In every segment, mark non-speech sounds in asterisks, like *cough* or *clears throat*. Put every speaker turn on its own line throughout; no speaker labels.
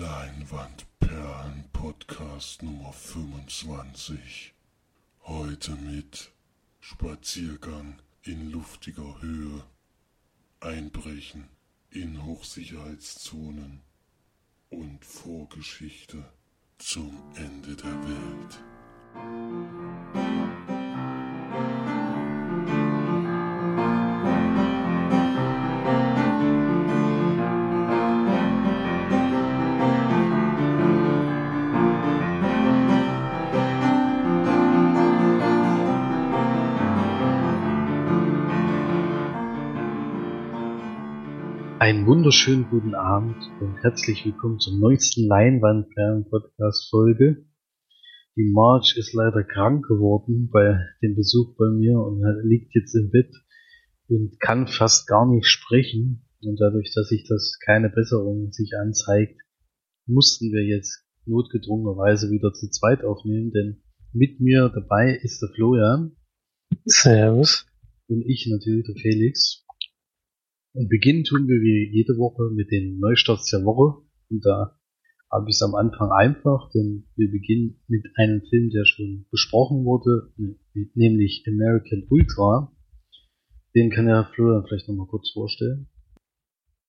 Leinwandperlen Podcast Nummer 25. Heute mit Spaziergang in luftiger Höhe, Einbrechen in Hochsicherheitszonen und Vorgeschichte zum Ende der Welt.
Einen wunderschönen guten Abend und herzlich willkommen zur neuesten Leinwandperlen-Podcast-Folge. Die Marge ist leider krank geworden bei dem Besuch bei mir und liegt jetzt im Bett und kann fast gar nicht sprechen. Und dadurch, dass sich das keine Besserung sich anzeigt, mussten wir jetzt notgedrungenerweise wieder zu zweit aufnehmen, denn mit mir dabei ist der Florian.
Servus.
Und ich natürlich, der Felix. Und beginnen tun wir wie jede Woche mit den Neustarts der Woche. Und da habe ich es am Anfang einfach, denn wir beginnen mit einem Film, der schon besprochen wurde, nämlich American Ultra. Den kann ja Florian vielleicht nochmal kurz vorstellen.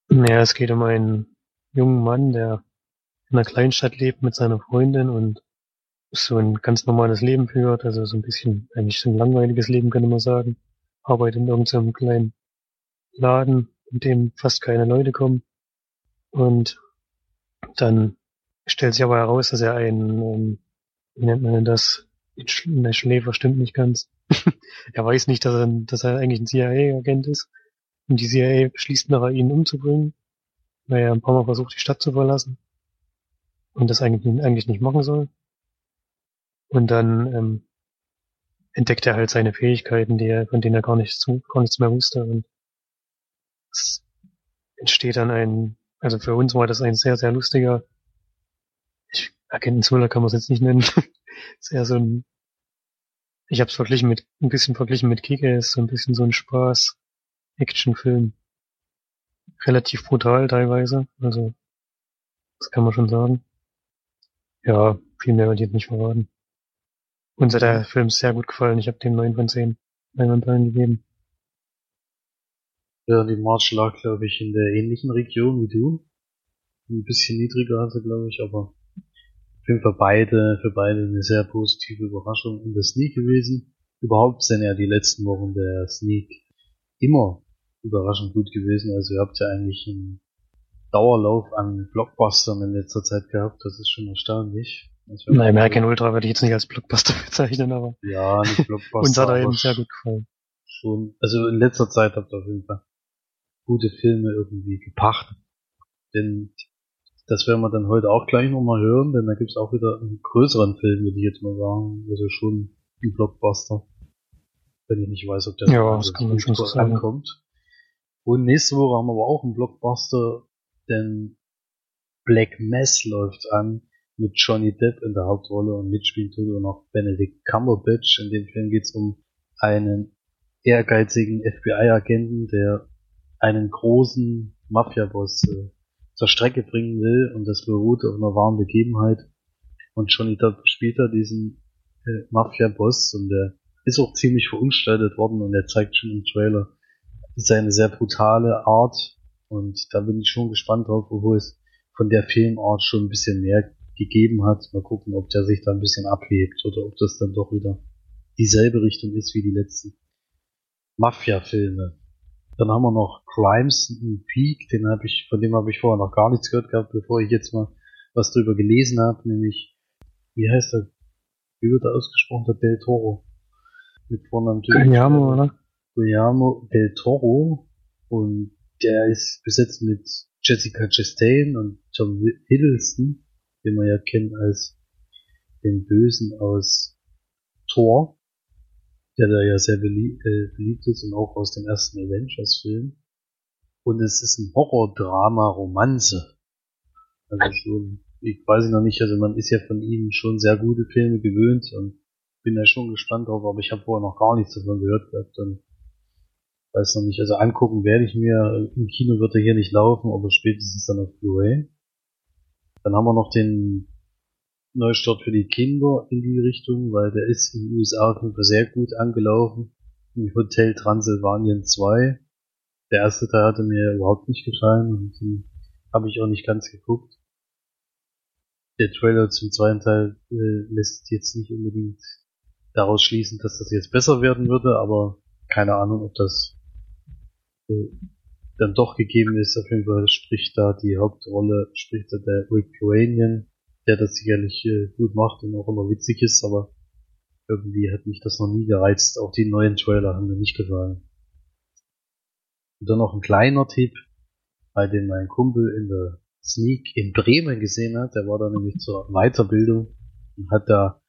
Ja, es geht um einen jungen Mann, der in einer Kleinstadt lebt mit seiner Freundin und so ein ganz normales Leben führt, also so ein bisschen, eigentlich so ein langweiliges Leben, könnte man sagen. Arbeitet in irgendeinem kleinen Laden, in dem fast keine Leute kommen. Und dann stellt sich aber heraus, dass er ein, ähm, wie nennt man denn das? Der Schläfer stimmt nicht ganz. *laughs* er weiß nicht, dass er, dass er eigentlich ein CIA-Agent ist. Und die CIA beschließt nachher, ihn umzubringen, weil er ein paar Mal versucht, die Stadt zu verlassen. Und das eigentlich, eigentlich nicht machen soll. Und dann ähm, entdeckt er halt seine Fähigkeiten, die er, von denen er gar nichts, gar nichts mehr wusste. Und es entsteht dann ein, also für uns war das ein sehr, sehr lustiger, ich, Agenten-Thriller kann man es jetzt nicht nennen, *laughs* sehr so ein, ich habe es verglichen mit, ein bisschen verglichen mit Kick-Ass, so ein bisschen so ein Spaß, Actionfilm. Relativ brutal teilweise, also, das kann man schon sagen. Ja, viel mehr wird jetzt nicht verraten. Uns hat der Film sehr gut gefallen, ich habe dem 9 von 10 Leinwandperlen gegeben.
Ja, die March lag, glaube ich, in der ähnlichen Region wie du. Ein bisschen niedriger also, glaube ich, aber auf jeden Fall beide, für beide eine sehr positive Überraschung in der Sneak gewesen. Überhaupt sind ja die letzten Wochen der Sneak immer überraschend gut gewesen. Also ihr habt ja eigentlich einen Dauerlauf an Blockbustern in letzter Zeit gehabt. Das ist schon erstaunlich.
Nein, American Ultra würde ich jetzt nicht als Blockbuster *laughs* bezeichnen, aber
ja, nicht Blockbuster.
uns hat er eben sehr gut gefallen.
Schon, also in letzter Zeit habt ihr auf jeden Fall gute Filme irgendwie gepachtet. Denn das werden wir dann heute auch gleich nochmal hören, denn da gibt's auch wieder einen größeren Film, würde ich jetzt mal sagen. Also schon ein Blockbuster. Wenn ich nicht weiß, ob der
ja, das kann man schon so
ankommt. Und nächste Woche haben wir aber auch einen Blockbuster, denn Black Mass läuft an mit Johnny Depp in der Hauptrolle und mitspielt tut und noch Benedict Cumberbatch. In dem Film geht's um einen ehrgeizigen FBI-Agenten, der einen großen Mafia-Boss äh, zur Strecke bringen will und das beruht auf einer wahren Begebenheit. Und Depp spielt da diesen äh, Mafia-Boss und der ist auch ziemlich verunstaltet worden und er zeigt schon im Trailer seine sehr brutale Art und da bin ich schon gespannt drauf, obwohl es von der Filmart schon ein bisschen mehr gegeben hat. Mal gucken, ob der sich da ein bisschen abhebt oder ob das dann doch wieder dieselbe Richtung ist wie die letzten Mafia-Filme. Dann haben wir noch Crimes Peak, den habe ich, von dem habe ich vorher noch gar nichts gehört gehabt, bevor ich jetzt mal was drüber gelesen habe, nämlich, wie heißt er? Wie wird er ausgesprochen? Der Del Toro. Mit Vornamen
Guillermo, oder?
Guillermo Del Toro. Und der ist besetzt mit Jessica Chastain und Tom Hiddleston, den man ja kennt als den Bösen aus Thor der da ja sehr beliebt, äh, beliebt ist und auch aus dem ersten Avengers-Film. Und es ist ein Horror-Drama-Romanze. Also schon, ich weiß noch nicht, also man ist ja von ihnen schon sehr gute Filme gewöhnt und bin da schon gespannt drauf, aber ich habe vorher noch gar nichts davon gehört gehabt und weiß noch nicht. Also angucken werde ich mir, im Kino wird er hier nicht laufen, aber spätestens dann auf Blu-ray. Dann haben wir noch den Neustart für die Kinder in die Richtung, weil der ist in den USA auf jeden Fall sehr gut angelaufen. Im Hotel Transylvanien 2. Der erste Teil hatte mir überhaupt nicht gefallen und den habe ich auch nicht ganz geguckt. Der Trailer zum zweiten Teil äh, lässt jetzt nicht unbedingt daraus schließen, dass das jetzt besser werden würde, aber keine Ahnung, ob das äh, dann doch gegeben ist. Auf jeden Fall spricht da die Hauptrolle, spricht da der Rick Iranian, der das sicherlich äh, gut macht und auch immer witzig ist, aber irgendwie hat mich das noch nie gereizt. Auch die neuen Trailer haben mir nicht gefallen. Und dann noch ein kleiner Tipp, bei dem mein Kumpel in der Sneak in Bremen gesehen hat. Der war da nämlich zur Weiterbildung und hat da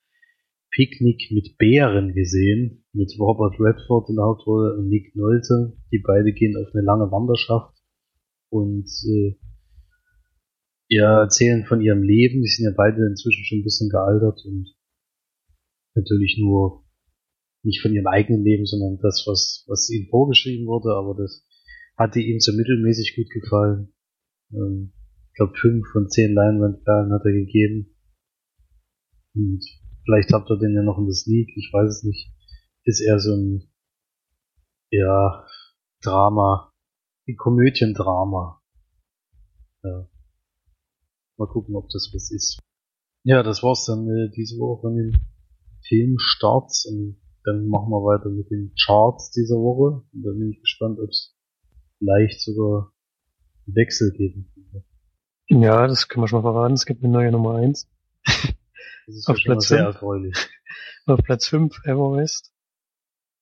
Picknick mit Bären gesehen, mit Robert Redford in der Hauptrolle und Nick Nolte. Die beide gehen auf eine lange Wanderschaft und äh, ja, erzählen von ihrem Leben. Die sind ja beide inzwischen schon ein bisschen gealtert und natürlich nur nicht von ihrem eigenen Leben, sondern das, was, was ihnen vorgeschrieben wurde, aber das hatte ihm so mittelmäßig gut gefallen. Ähm, ich glaube, fünf von zehn Leinwandperlen hat er gegeben. Und vielleicht habt ihr den ja noch in der Sneak, ich weiß es nicht. Ist eher so ein, ja, Drama, ein Komödiendrama. Ja. Mal gucken, ob das was ist. Ja, das war's dann äh, diese Woche von den Filmstarts und dann machen wir weiter mit den Charts dieser Woche. Und da bin ich gespannt, ob es vielleicht sogar einen Wechsel geben könnte.
Ja, das können wir schon mal verraten. Es gibt eine neue Nummer 1. *laughs*
Das ist
Auf
ja
Platz
sehr
fünf.
erfreulich. *laughs*
Auf Platz 5 Everwest.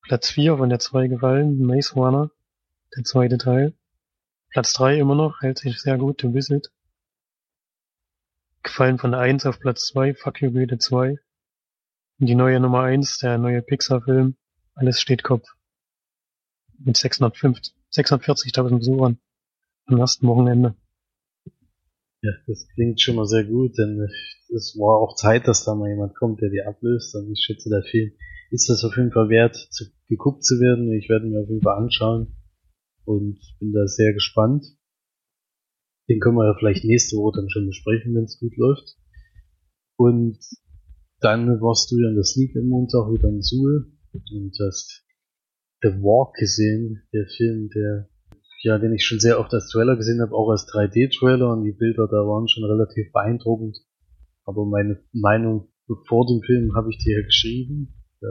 Platz 4 von der 2 gefallen, Maze Runner, der zweite Teil. Platz 3 immer noch, hält sich sehr gut, The Visit. Gefallen von der 1 auf Platz 2, Fuck You Goethe 2. Und die neue Nummer 1, der neue Pixar-Film, Alles steht Kopf. Mit 650 640.000 Besuchern am ersten Wochenende.
Ja, das klingt schon mal sehr gut, denn es war auch Zeit, dass da mal jemand kommt, der die ablöst. Und ich schätze, der Film ist das auf jeden Fall wert, zu, geguckt zu werden. Ich werde mir auf jeden Fall anschauen und bin da sehr gespannt. Den können wir ja vielleicht nächste Woche dann schon besprechen, wenn es gut läuft. Und dann warst du ja in der Sneak am Montag wieder in Suhl und hast The Walk gesehen, der Film, der ja, den ich schon sehr oft als Trailer gesehen habe, auch als 3D-Trailer und die Bilder da waren schon relativ beeindruckend. Aber meine Meinung vor dem Film habe ich dir ja geschrieben. Da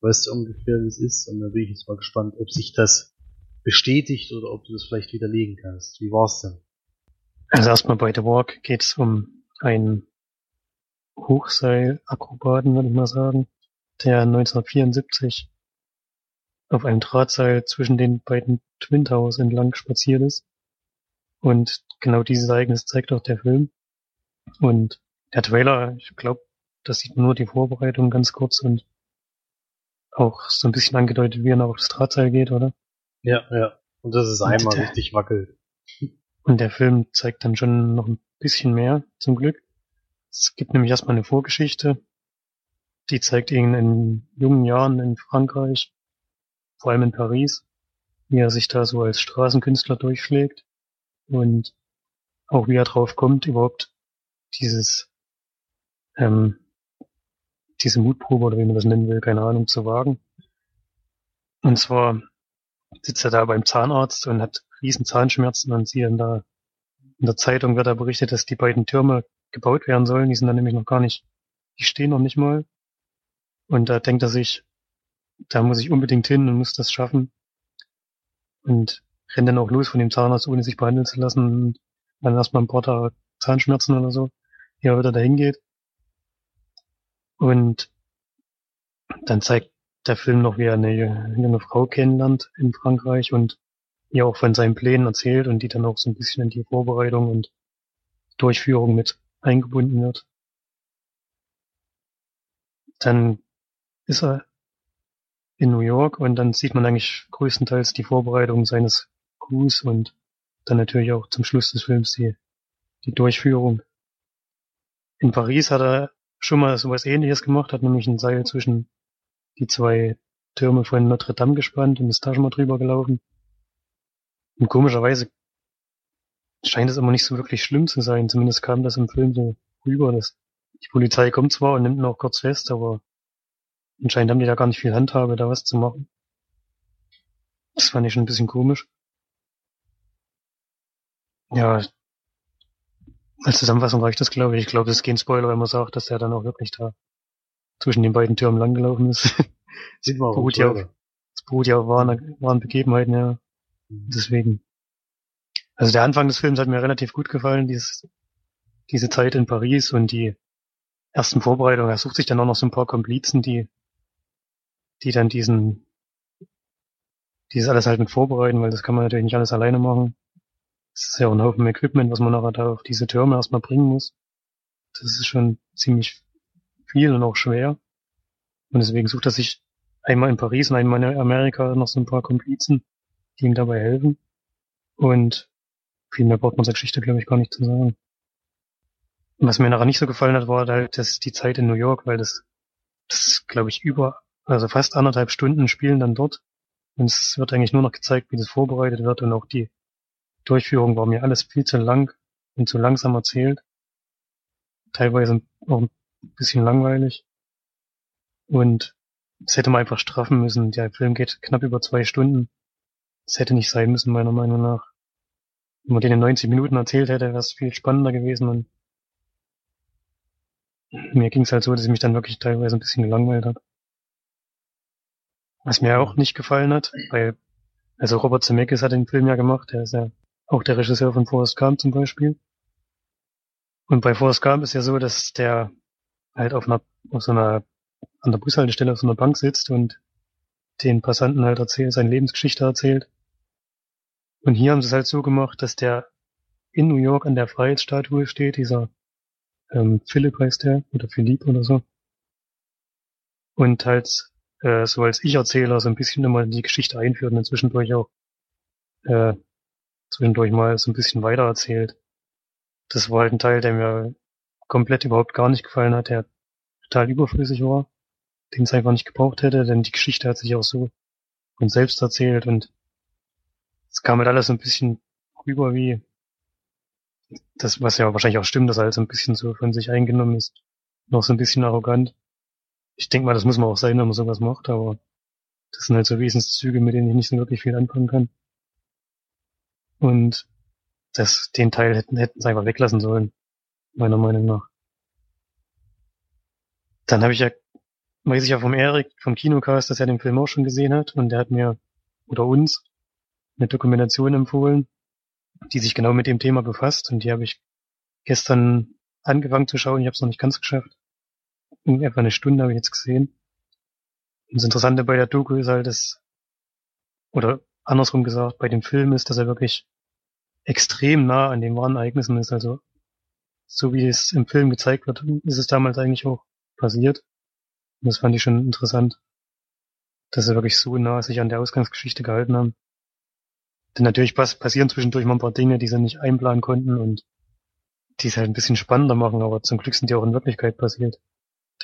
weißt du ungefähr, wie es ist und da bin ich jetzt mal gespannt, ob sich das bestätigt oder ob du das vielleicht widerlegen kannst. Wie war's denn?
Also erstmal bei The Walk geht es um einen Hochseilakrobaten, würde ich mal sagen, der 1974 auf einem Drahtseil zwischen den beiden Twin Towers entlang spaziert ist. Und genau dieses Ereignis zeigt auch der Film. Und der Trailer, ich glaube, das sieht man nur die Vorbereitung ganz kurz und auch so ein bisschen angedeutet, wie er noch auf das Drahtseil geht, oder?
Ja, ja. Und das ist einmal
der-
richtig wackelt.
Und der Film zeigt dann schon noch ein bisschen mehr, zum Glück. Es gibt nämlich erstmal eine Vorgeschichte, die zeigt ihn in jungen Jahren in Frankreich, vor allem in Paris, wie er sich da so als Straßenkünstler durchschlägt und auch wie er drauf kommt, überhaupt dieses, ähm, diese Mutprobe oder wie man das nennen will, keine Ahnung, zu wagen. Und zwar sitzt er da beim Zahnarzt und hat riesen Zahnschmerzen und sieht dann da in der Zeitung wird da berichtet, dass die beiden Türme gebaut werden sollen. Die sind dann nämlich noch gar nicht, die stehen noch nicht mal. Und da denkt er sich, da muss ich unbedingt hin und muss das schaffen. Und rennt dann auch los von dem Zahnarzt, ohne sich behandeln zu lassen. Und dann erstmal ein paar Tage Zahnschmerzen oder so, wie er wieder dahin geht. Und dann zeigt der Film noch, wie er eine junge Frau kennenlernt in Frankreich und ihr auch von seinen Plänen erzählt und die dann auch so ein bisschen in die Vorbereitung und Durchführung mit eingebunden wird. Dann ist er in New York und dann sieht man eigentlich größtenteils die Vorbereitung seines Coups und dann natürlich auch zum Schluss des Films die, die Durchführung. In Paris hat er schon mal sowas ähnliches gemacht, hat nämlich ein Seil zwischen die zwei Türme von Notre Dame gespannt und ist da schon mal drüber gelaufen. Und komischerweise scheint es immer nicht so wirklich schlimm zu sein. Zumindest kam das im Film so rüber. Dass die Polizei kommt zwar und nimmt ihn auch kurz fest, aber anscheinend haben die da gar nicht viel Handhabe, da was zu machen. Das fand ich schon ein bisschen komisch. Ja, als Zusammenfassung reicht das, glaube ich. Ich glaube, es ist kein Spoiler, wenn man sagt, dass er dann auch wirklich da zwischen den beiden Türmen langgelaufen ist.
Sieht man auch
beruht ja auf, beruht ja auf wahren, wahren Begebenheiten, ja. Deswegen. Also der Anfang des Films hat mir relativ gut gefallen, dieses, diese Zeit in Paris und die ersten Vorbereitungen. Er sucht sich dann auch noch so ein paar Komplizen, die, die dann diesen, dieses alles halt mit vorbereiten, weil das kann man natürlich nicht alles alleine machen. Das ist ja auch ein Haufen Equipment, was man nachher da auf diese Türme erstmal bringen muss. Das ist schon ziemlich viel und auch schwer. Und deswegen sucht er sich einmal in Paris und einmal in Amerika noch so ein paar Komplizen, die ihm dabei helfen. Und viel mehr braucht man zur Geschichte, glaube ich, gar nicht zu sagen. Was mir nachher nicht so gefallen hat, war halt das, die Zeit in New York, weil das, das glaube ich, über, also fast anderthalb Stunden spielen dann dort. Und es wird eigentlich nur noch gezeigt, wie das vorbereitet wird und auch die Durchführung war mir alles viel zu lang und zu langsam erzählt. Teilweise auch ein bisschen langweilig. Und es hätte man einfach straffen müssen. Der Film geht knapp über zwei Stunden. Das hätte nicht sein müssen, meiner Meinung nach. Wenn man den in 90 Minuten erzählt hätte, wäre es viel spannender gewesen. Und mir ging es halt so, dass ich mich dann wirklich teilweise ein bisschen gelangweilt habe. Was mir auch nicht gefallen hat, weil, also Robert Zemeckis hat den Film ja gemacht, der ist ja auch der Regisseur von Forrest Gump zum Beispiel. Und bei Forrest Gump ist ja so, dass der halt auf einer, auf so einer, an der Bushaltestelle auf so einer Bank sitzt und den Passanten halt erzählt, seine Lebensgeschichte erzählt. Und hier haben sie es halt so gemacht, dass der in New York an der Freiheitsstatue steht, dieser ähm, Philipp heißt der, oder Philipp oder so. Und halt äh, so als Ich-Erzähler so ein bisschen immer die Geschichte einführt und zwischendurch auch äh, zwischendurch mal so ein bisschen weiter erzählt. Das war halt ein Teil, der mir komplett überhaupt gar nicht gefallen hat, der total überflüssig war, den es einfach nicht gebraucht hätte, denn die Geschichte hat sich auch so von selbst erzählt und es kam halt alles so ein bisschen rüber wie das, was ja wahrscheinlich auch stimmt, dass er halt so ein bisschen so von sich eingenommen ist, noch so ein bisschen arrogant. Ich denke mal, das muss man auch sein, wenn man sowas macht, aber das sind halt so Wesenszüge, mit denen ich nicht so wirklich viel anfangen kann. Und das, den Teil hätten, hätten sie einfach weglassen sollen, meiner Meinung nach. Dann habe ich ja, weiß ich ja vom Erik, vom Kinocast, dass er den Film auch schon gesehen hat und der hat mir, oder uns, eine Dokumentation empfohlen, die sich genau mit dem Thema befasst und die habe ich gestern angefangen zu schauen, ich habe es noch nicht ganz geschafft. In etwa eine Stunde habe ich jetzt gesehen. Und das Interessante bei der Doku ist halt, dass, oder andersrum gesagt, bei dem Film ist, dass er wirklich extrem nah an den wahren Ereignissen ist. Also so wie es im Film gezeigt wird, ist es damals eigentlich auch passiert. Und das fand ich schon interessant, dass sie wirklich so nah sich an der Ausgangsgeschichte gehalten haben. Denn natürlich pass passieren zwischendurch mal ein paar Dinge, die sie nicht einplanen konnten und die es halt ein bisschen spannender machen, aber zum Glück sind die auch in Wirklichkeit passiert.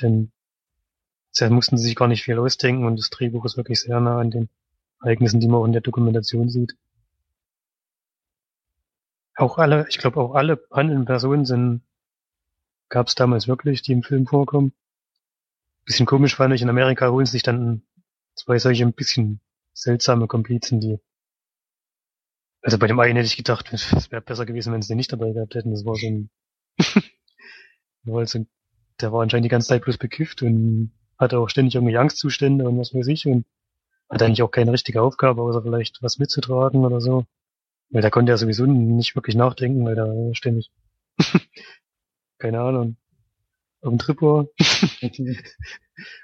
Denn da mussten sie sich gar nicht viel ausdenken und das Drehbuch ist wirklich sehr nah an den Ereignissen, die man auch in der Dokumentation sieht. Auch alle, ich glaube auch alle handelnden Personen sind, gab es damals wirklich, die im Film vorkommen. Bisschen komisch fand ich, in Amerika holen sich dann zwei solche ein bisschen seltsame Komplizen, die also bei dem einen hätte ich gedacht, es wäre besser gewesen, wenn sie den nicht dabei gehabt hätten. Das war so ein, *laughs* war halt so ein der war anscheinend die ganze Zeit bloß bekifft und hatte auch ständig irgendwelche Angstzustände und was weiß ich und hat eigentlich auch keine richtige Aufgabe, außer vielleicht was mitzutragen oder so. Weil da konnte er sowieso nicht wirklich nachdenken, weil da ständig, *laughs* keine Ahnung, auf dem Trip war. *laughs*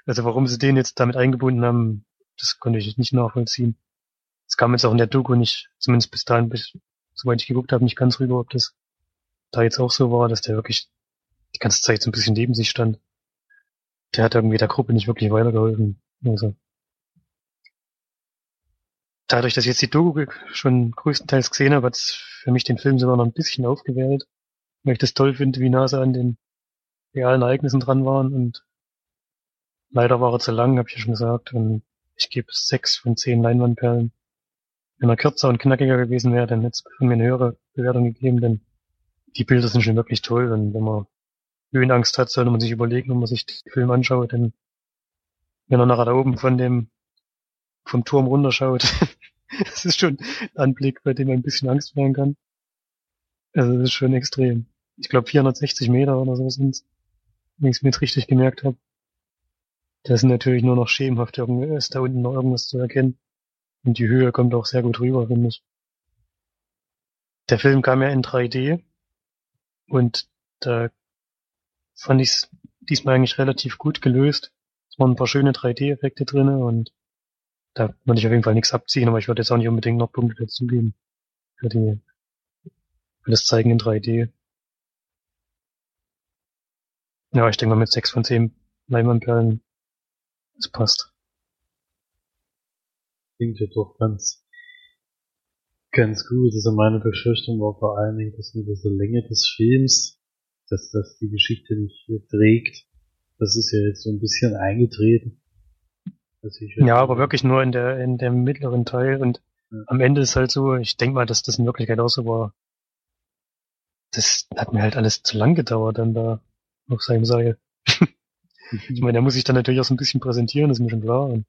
also warum sie den jetzt damit eingebunden haben, das konnte ich nicht nachvollziehen. Es kam jetzt auch in der Doku nicht, zumindest bis dahin, bis, soweit ich geguckt habe, nicht ganz rüber, ob das da jetzt auch so war, dass der wirklich die ganze Zeit so ein bisschen neben sich stand. Der hat irgendwie der Gruppe nicht wirklich weitergeholfen. Also. Dadurch, dass ich jetzt die Doku schon größtenteils gesehen habe, hat es für mich den Film sogar noch ein bisschen aufgewählt. Weil ich das toll finde, wie nah an den realen Ereignissen dran waren und leider war er zu lang, habe ich ja schon gesagt. Und ich gebe sechs von zehn Leinwandperlen. Wenn er kürzer und knackiger gewesen wäre, dann hätte es mir eine höhere Bewertung gegeben, denn die Bilder sind schon wirklich toll und wenn man Höhenangst hat, sollte man sich überlegen, wenn man sich den Film anschaut, denn wenn er nachher da oben von dem vom Turm runterschaut, *laughs* das ist schon ein Anblick, bei dem man ein bisschen Angst werden kann. Also das ist schon extrem. Ich glaube 460 Meter oder so sind's, wenn ich es mir jetzt richtig gemerkt habe. Das ist natürlich nur noch schemenhaft, ist da unten noch irgendwas zu erkennen. Und die Höhe kommt auch sehr gut rüber, finde ich. Der Film kam ja in 3D und da fand ich es diesmal eigentlich relativ gut gelöst. Es waren ein paar schöne 3D-Effekte drinne und da würde ich auf jeden Fall nichts abziehen, aber ich würde jetzt auch nicht unbedingt noch Punkte dazugeben. Für die, für das Zeigen in 3D. Ja, ich denke mal mit 6 von 10 Leinwandperlen, es passt.
Klingt ja doch ganz, ganz gut. Also meine Befürchtung war vor allen Dingen, dass mit dieser Länge des Films, dass das die Geschichte nicht trägt. Das ist ja jetzt so ein bisschen eingetreten.
Ja, aber wirklich nur in der, in dem mittleren Teil und ja. am Ende ist halt so, ich denke mal, dass das in Wirklichkeit auch so war. Das hat mir halt alles zu lang gedauert dann da auf seinem Seil. ich meine, er muss sich dann natürlich auch so ein bisschen präsentieren, ist mir schon klar.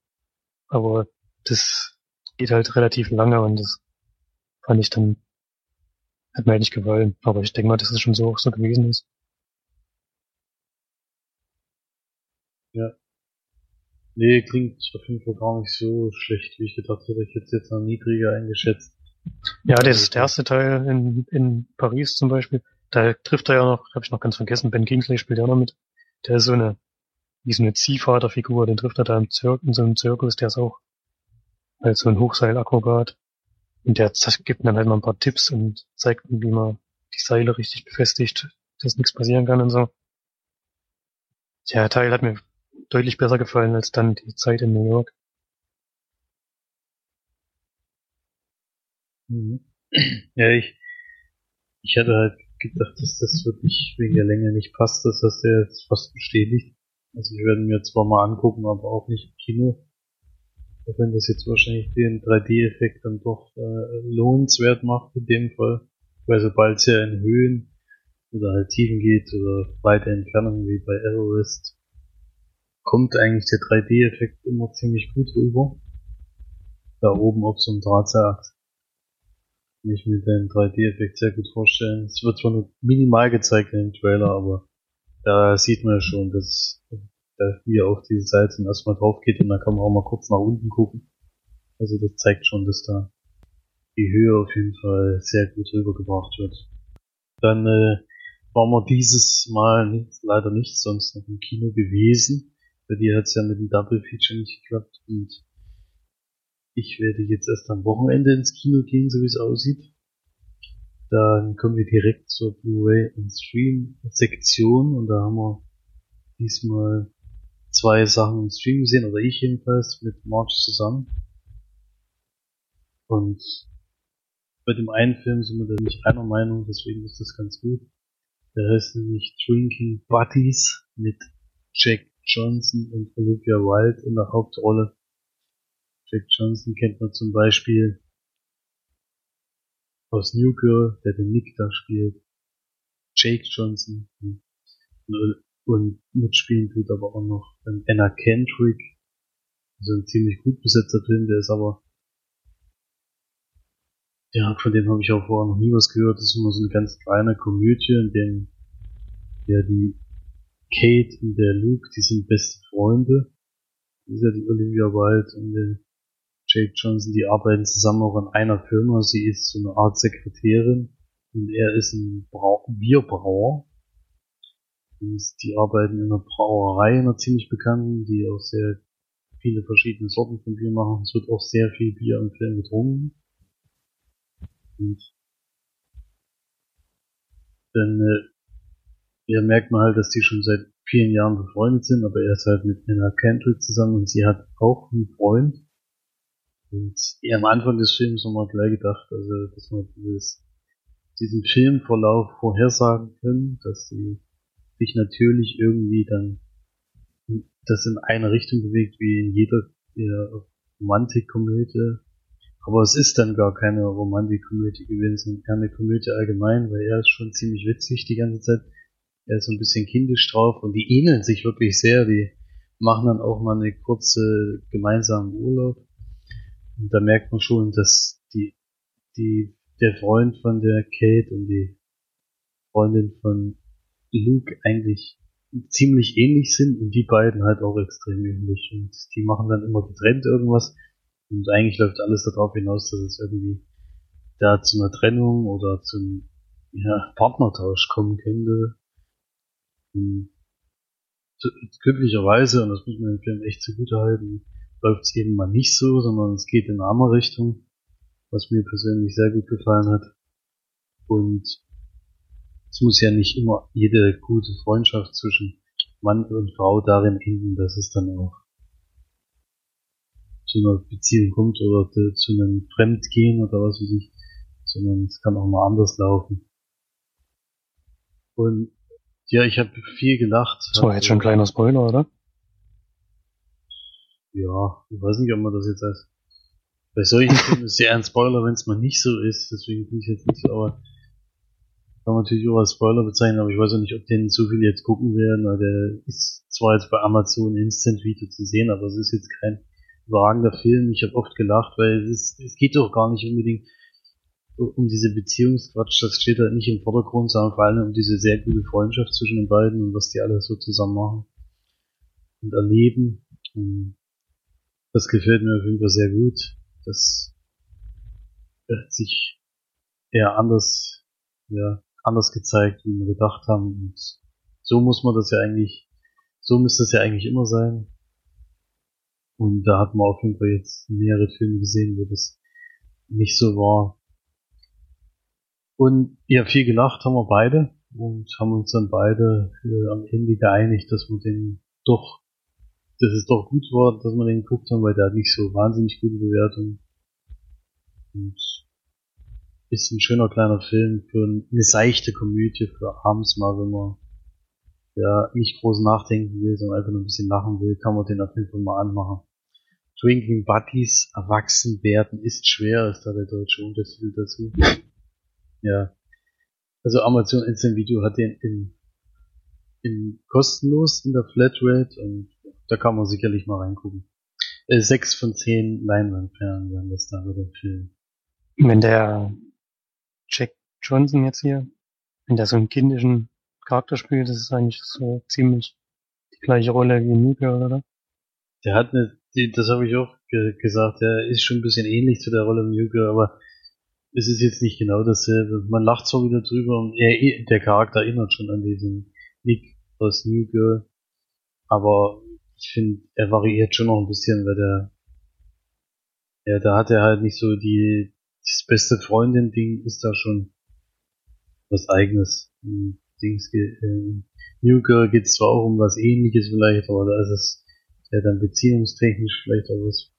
Aber das geht halt relativ lange und das fand ich dann, hat mir halt nicht gefallen. Aber ich denke mal, dass es schon so auch so gewesen ist.
Ja. Nee, klingt auf jeden Fall gar nicht so schlecht, wie ich gedacht hätte. Ich hätte es jetzt noch niedriger eingeschätzt.
Ja, das ist der erste Teil in, in Paris zum Beispiel. Da trifft er ja noch, habe ich noch ganz vergessen, Ben Kingsley spielt ja auch noch mit. Der ist so eine, wie so eine Ziehvaterfigur, den trifft er da im Zirk, in so einem Zirkus, der ist auch halt so ein Hochseilakrobat. Und der gibt dann halt mal ein paar Tipps und zeigt, wie man die Seile richtig befestigt, dass nichts passieren kann und so. Der Teil hat mir deutlich besser gefallen als dann die Zeit in New York.
Mhm. *clears throat* Ja, ich, ich hatte halt gedacht, dass das wirklich wegen der Länge nicht passt. Das hast du jetzt fast bestätigt. Also ich werde mir zwar mal angucken, aber auch nicht im Kino. Auch wenn das jetzt wahrscheinlich den 3D-Effekt dann doch äh, lohnenswert macht in dem Fall. Weil sobald es ja in Höhen oder halt Tiefen geht oder weite Entfernungen wie bei Everest, kommt eigentlich der 3D-Effekt immer ziemlich gut rüber. Da oben auf so einem Drahtseilachs. Kann ich mir den 3D-Effekt sehr gut vorstellen. Es wird zwar nur minimal gezeigt in dem Trailer, aber da sieht man ja schon, dass hier auf diese Seite erstmal drauf geht und dann kann man auch mal kurz nach unten gucken. Also das zeigt schon, dass da die Höhe auf jeden Fall sehr gut rübergebracht wird. Dann äh, waren wir dieses Mal nicht, leider nicht sonst noch im Kino gewesen. Bei dir hat es ja mit dem Double Feature nicht geklappt und ich werde jetzt erst am Wochenende ins Kino gehen, so wie es aussieht. Dann kommen wir direkt zur Blu-ray und Stream Sektion und da haben wir diesmal zwei Sachen im Stream gesehen, oder ich jedenfalls, mit March zusammen. Und bei dem einen Film sind wir da nicht einer Meinung, deswegen ist das ganz gut. Der heißt nämlich Drinking Buddies mit Jack Johnson und Olivia Wilde in der Hauptrolle. Jack Johnson kennt man zum Beispiel aus New Girl, der den Nick da spielt. Jake Johnson und mitspielen tut aber auch noch Anna Kendrick. Also ein ziemlich gut besetzter Film, der ist aber ja, von dem habe ich auch vorher noch nie was gehört. Das ist immer so eine ganz kleine Komödie, in dem ja die Kate und der Luke, die sind beste Freunde. Das ist ja die Olivia Wilde und der Jake Johnson, die arbeiten zusammen auch in einer Firma. Sie ist so eine Art Sekretärin und er ist ein Brau Bierbrauer. Die arbeiten in einer Brauerei, einer ziemlich bekannten, die auch sehr viele verschiedene Sorten von Bier machen. Es wird auch sehr viel Bier im Film getrunken. Und dann äh, ja, merkt man halt, dass die schon seit vielen Jahren befreundet sind, aber er ist halt mit Anna Kendrick zusammen und sie hat auch einen Freund. Und eher am Anfang des Films haben wir gleich gedacht, also, dass wir dieses, diesen Filmverlauf vorhersagen können, dass sie sich natürlich irgendwie dann das in eine Richtung bewegt, wie in jeder Romantikkomödie Aber es ist dann gar keine Romantik-Komödie gewesen, sondern eine Komödie allgemein, weil er ist schon ziemlich witzig die ganze Zeit. Er ist so ein bisschen kindisch drauf und die ähneln sich wirklich sehr. Die machen dann auch mal eine kurze gemeinsame Urlaub. Und da merkt man schon, dass die, die, der Freund von der Kate und die Freundin von Luke eigentlich ziemlich ähnlich sind und die beiden halt auch extrem ähnlich. Und die machen dann immer getrennt irgendwas. Und eigentlich läuft alles darauf hinaus, dass es irgendwie da zu einer Trennung oder zum ja, Partnertausch kommen könnte. Und glücklicherweise, und das muss man dem Film echt zugute halten, läuft es eben mal nicht so, sondern es geht in eine andere Richtung, was mir persönlich sehr gut gefallen hat. Und es muss ja nicht immer jede gute Freundschaft zwischen Mann und Frau darin enden, dass es dann auch zu einer Beziehung kommt oder zu einem Fremdgehen oder was weiß ich, sondern es kann auch mal anders laufen. Und ja, ich habe viel gelacht.
Das war jetzt schon ein kleiner Spoiler, oder?
Ja, ich weiß nicht, ob man das jetzt als bei solchen Filmen ist ja ein Spoiler, wenn es mal nicht so ist, deswegen finde ich jetzt nicht so, aber kann man natürlich auch als Spoiler bezeichnen, aber ich weiß auch nicht, ob den so viele jetzt gucken werden, weil der ist zwar jetzt bei Amazon Instant Video zu sehen, aber es ist jetzt kein überragender Film. Ich habe oft gelacht, weil es, ist, es geht doch gar nicht unbedingt um diese Beziehungsquatsch, das steht halt nicht im Vordergrund, sondern vor allem um diese sehr gute Freundschaft zwischen den beiden und was die alle so zusammen machen und erleben. Und das gefällt mir auf jeden Fall sehr gut. Das hat sich eher anders, ja, anders gezeigt, wie wir gedacht haben. Und so muss man das ja eigentlich, so müsste es ja eigentlich immer sein. Und da hat man auf jeden Fall jetzt mehrere Filme gesehen, wo das nicht so war. Und ja, viel gelacht haben wir beide und haben uns dann beide äh, am Ende geeinigt, dass wir den doch, dass es doch gut war, dass wir den geguckt haben, weil der hat nicht so wahnsinnig gute Bewertungen. Und ist ein schöner kleiner Film für eine seichte Komödie für abends mal, wenn man ja nicht groß nachdenken will, sondern einfach nur ein bisschen lachen will, kann man den auf jeden Fall mal anmachen. Drinking Buddies erwachsen werden ist schwer, ist da der deutsche Untertitel dazu. Ja. Also Amazon Instant Video hat den in, in kostenlos in der Flatrate und da kann man sicherlich mal reingucken. Äh, sechs von zehn Leinwandperlen werden das da bei dem Film.
Wenn der Jack Johnson jetzt hier, wenn der so einen kindischen Charakter spielt, das ist eigentlich so ziemlich die gleiche Rolle wie Nuka, oder?
Der hat eine, die, das habe ich auch ge gesagt, der ist schon ein bisschen ähnlich zu der Rolle Nuka, aber es ist jetzt nicht genau dasselbe. Man lacht so wieder drüber und er, der Charakter erinnert schon an diesen Nick aus New Girl. Aber ich finde, er variiert schon noch ein bisschen, weil der, ja, da hat er halt nicht so die, das beste Freundin-Ding ist da schon was eigenes. Dings, äh, New Girl geht zwar auch um was ähnliches vielleicht, aber da ist es ja dann beziehungstechnisch vielleicht auch was.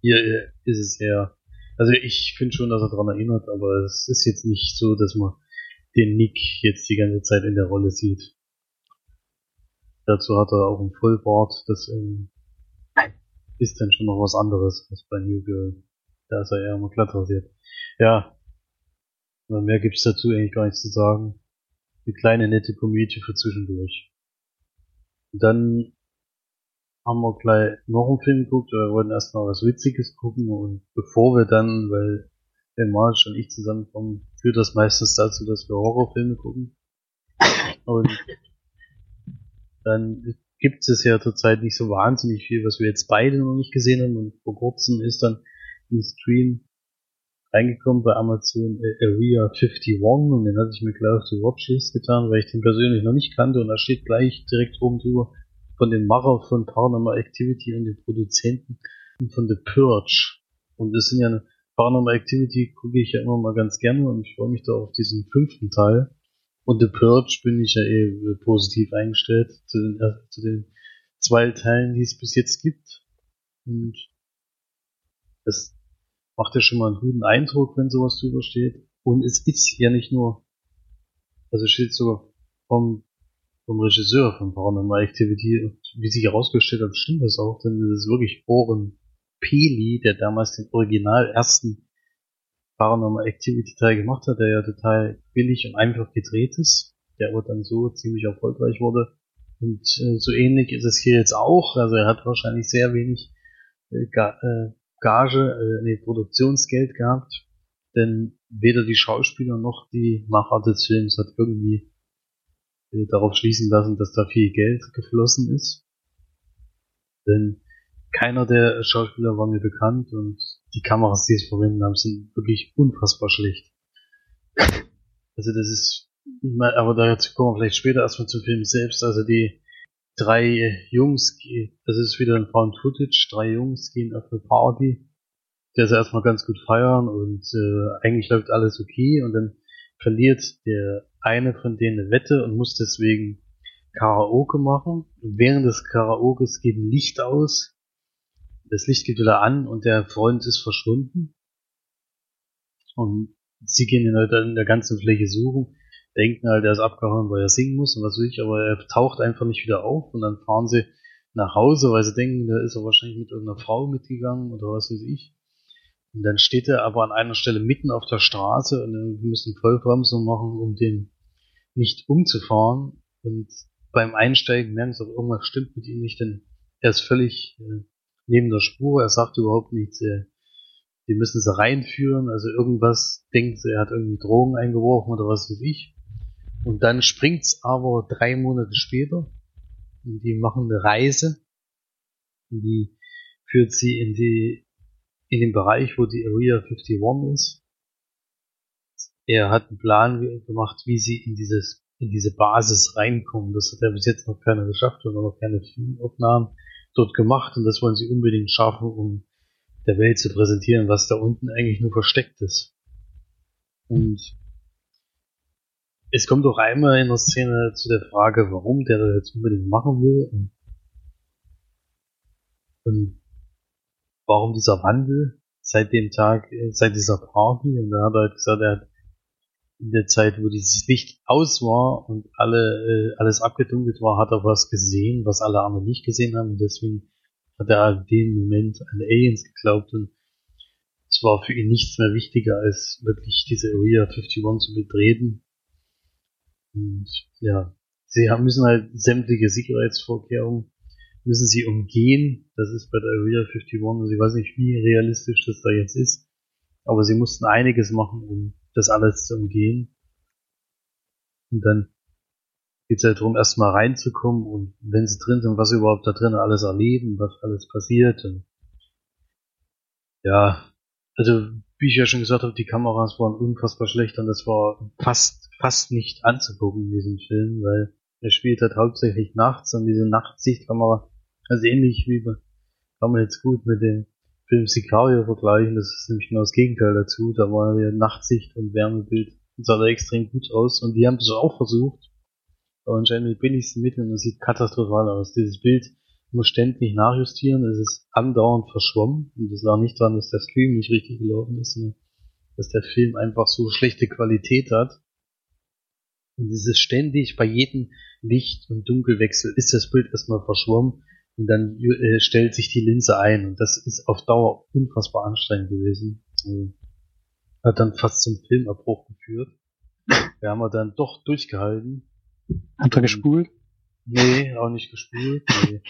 Hier ist es eher also ich finde schon, dass er daran erinnert, aber es ist jetzt nicht so, dass man den Nick jetzt die ganze Zeit in der Rolle sieht. Dazu hat er auch ein Vollbart, das ähm, ist dann schon noch was anderes als bei New Girl. Da ist er eher mal glatt rasiert. Ja, mehr gibt's dazu eigentlich gar nichts zu sagen. Eine kleine nette Komödie für zwischendurch. Und dann haben wir gleich noch einen Film geguckt, wir wollten erstmal was Witziges gucken und bevor wir dann, weil der Marsch und ich zusammenkommen, führt das meistens dazu, dass wir Horrorfilme gucken. Und dann gibt es ja zurzeit nicht so wahnsinnig viel, was wir jetzt beide noch nicht gesehen haben und vor kurzem ist dann im Stream reingekommen bei Amazon äh, Area 51 und den hatte ich mir gleich auf die Watchlist getan, weil ich den persönlich noch nicht kannte und da steht gleich direkt oben drüber von den Macher von Paranormal Activity und den Produzenten von The Purge. Und das sind ja eine Paranormal Activity gucke ich ja immer mal ganz gerne und ich freue mich da auf diesen fünften Teil. Und The Purge bin ich ja eh positiv eingestellt zu den, äh, zu den zwei Teilen, die es bis jetzt gibt. Und das macht ja schon mal einen guten Eindruck, wenn sowas drüber steht. Und es ist ja nicht nur, also steht sogar vom vom Regisseur von Paranormal Activity und wie sich herausgestellt hat, stimmt das auch, denn es ist wirklich Ohren Peli, der damals den original ersten Paranormal Activity Teil gemacht hat, der ja total billig und einfach gedreht ist, der aber dann so ziemlich erfolgreich wurde. Und äh, so ähnlich ist es hier jetzt auch. Also er hat wahrscheinlich sehr wenig äh, äh, Gage, äh, nee, Produktionsgeld gehabt, denn weder die Schauspieler noch die Macher des Films hat irgendwie äh, darauf schließen lassen, dass da viel Geld geflossen ist. Denn keiner der Schauspieler war mir bekannt und die Kameras, die es verwenden haben, sind wirklich unfassbar schlecht. Also das ist, aber dazu kommen wir vielleicht später erstmal zum Film selbst. Also die drei Jungs, das ist wieder ein Found Footage, drei Jungs gehen auf eine Party, der sie erstmal ganz gut feiern und äh, eigentlich läuft alles okay und dann verliert der eine von denen eine Wette und muss deswegen Karaoke machen. Und während des Karaokes geht ein Licht aus. Das Licht geht wieder an und der Freund ist verschwunden. Und sie gehen in der, in der ganzen Fläche suchen, denken halt, er ist abgehauen, weil er singen muss und was will ich, aber er taucht einfach nicht wieder auf und dann fahren sie nach Hause, weil sie denken, da ist er wahrscheinlich mit irgendeiner Frau mitgegangen oder was weiß ich. Und dann steht er aber an einer Stelle mitten auf der Straße und wir müssen Vollbremsung machen, um den nicht umzufahren. Und beim Einsteigen merken sie auch, irgendwas stimmt mit ihm nicht, denn er ist völlig äh, neben der Spur, er sagt überhaupt nichts, äh, die müssen sie reinführen, also irgendwas denkt sie, er hat irgendwie Drogen eingeworfen oder was weiß ich. Und dann springt's aber drei Monate später und die machen eine Reise und die führt sie in die in den Bereich, wo die Area 51 ist. Er hat einen Plan gemacht, wie sie in dieses in diese Basis reinkommen. Das hat er bis jetzt noch keiner geschafft und noch keine Filmaufnahmen dort gemacht und das wollen sie unbedingt schaffen, um der Welt zu präsentieren, was da unten eigentlich nur versteckt ist. Und es kommt auch einmal in der Szene zu der Frage, warum der das jetzt unbedingt machen will und, und warum dieser Wandel seit dem Tag, seit dieser Party. Und da hat er halt gesagt, er hat in der Zeit, wo dieses Licht aus war und alle, äh, alles abgedunkelt war, hat er was gesehen, was alle anderen nicht gesehen haben. Und deswegen hat er in dem Moment an Aliens geglaubt und es war für ihn nichts mehr wichtiger, als wirklich diese Area 51 zu betreten. Und ja, sie haben, müssen halt sämtliche Sicherheitsvorkehrungen müssen sie umgehen. Das ist bei der Area 51, also ich weiß nicht, wie realistisch das da jetzt ist, aber sie mussten einiges machen, um das alles zu umgehen. Und dann geht es halt darum, erstmal reinzukommen und wenn sie drin sind, was überhaupt da drin alles erleben, was alles passiert. Und ja, also wie ich ja schon gesagt habe, die Kameras waren unfassbar schlecht und das war fast, fast nicht anzugucken in diesem Film, weil er spielt halt hauptsächlich nachts und diese Nachtsichtkamera, also ähnlich wie kann man jetzt gut mit dem Film Sicario vergleichen, das ist nämlich genau das Gegenteil dazu. Da war ja Nachtsicht und Wärmebild. Das sah da extrem gut aus und die haben das auch versucht. Aber anscheinend mit billigsten Mitteln und das sieht katastrophal aus. Dieses Bild muss ständig nachjustieren, es ist andauernd verschwommen und das lag nicht daran, dass der Stream nicht richtig gelaufen ist, sondern dass der Film einfach so schlechte Qualität hat. Und es ist ständig bei jedem Licht- und Dunkelwechsel ist das Bild erstmal verschwommen und dann äh, stellt sich die Linse ein und das ist auf Dauer unfassbar anstrengend gewesen. Also, hat dann fast zum Filmabbruch geführt. Wir haben wir dann doch durchgehalten.
Hat er gespult?
Nee, auch nicht gespult. Nee.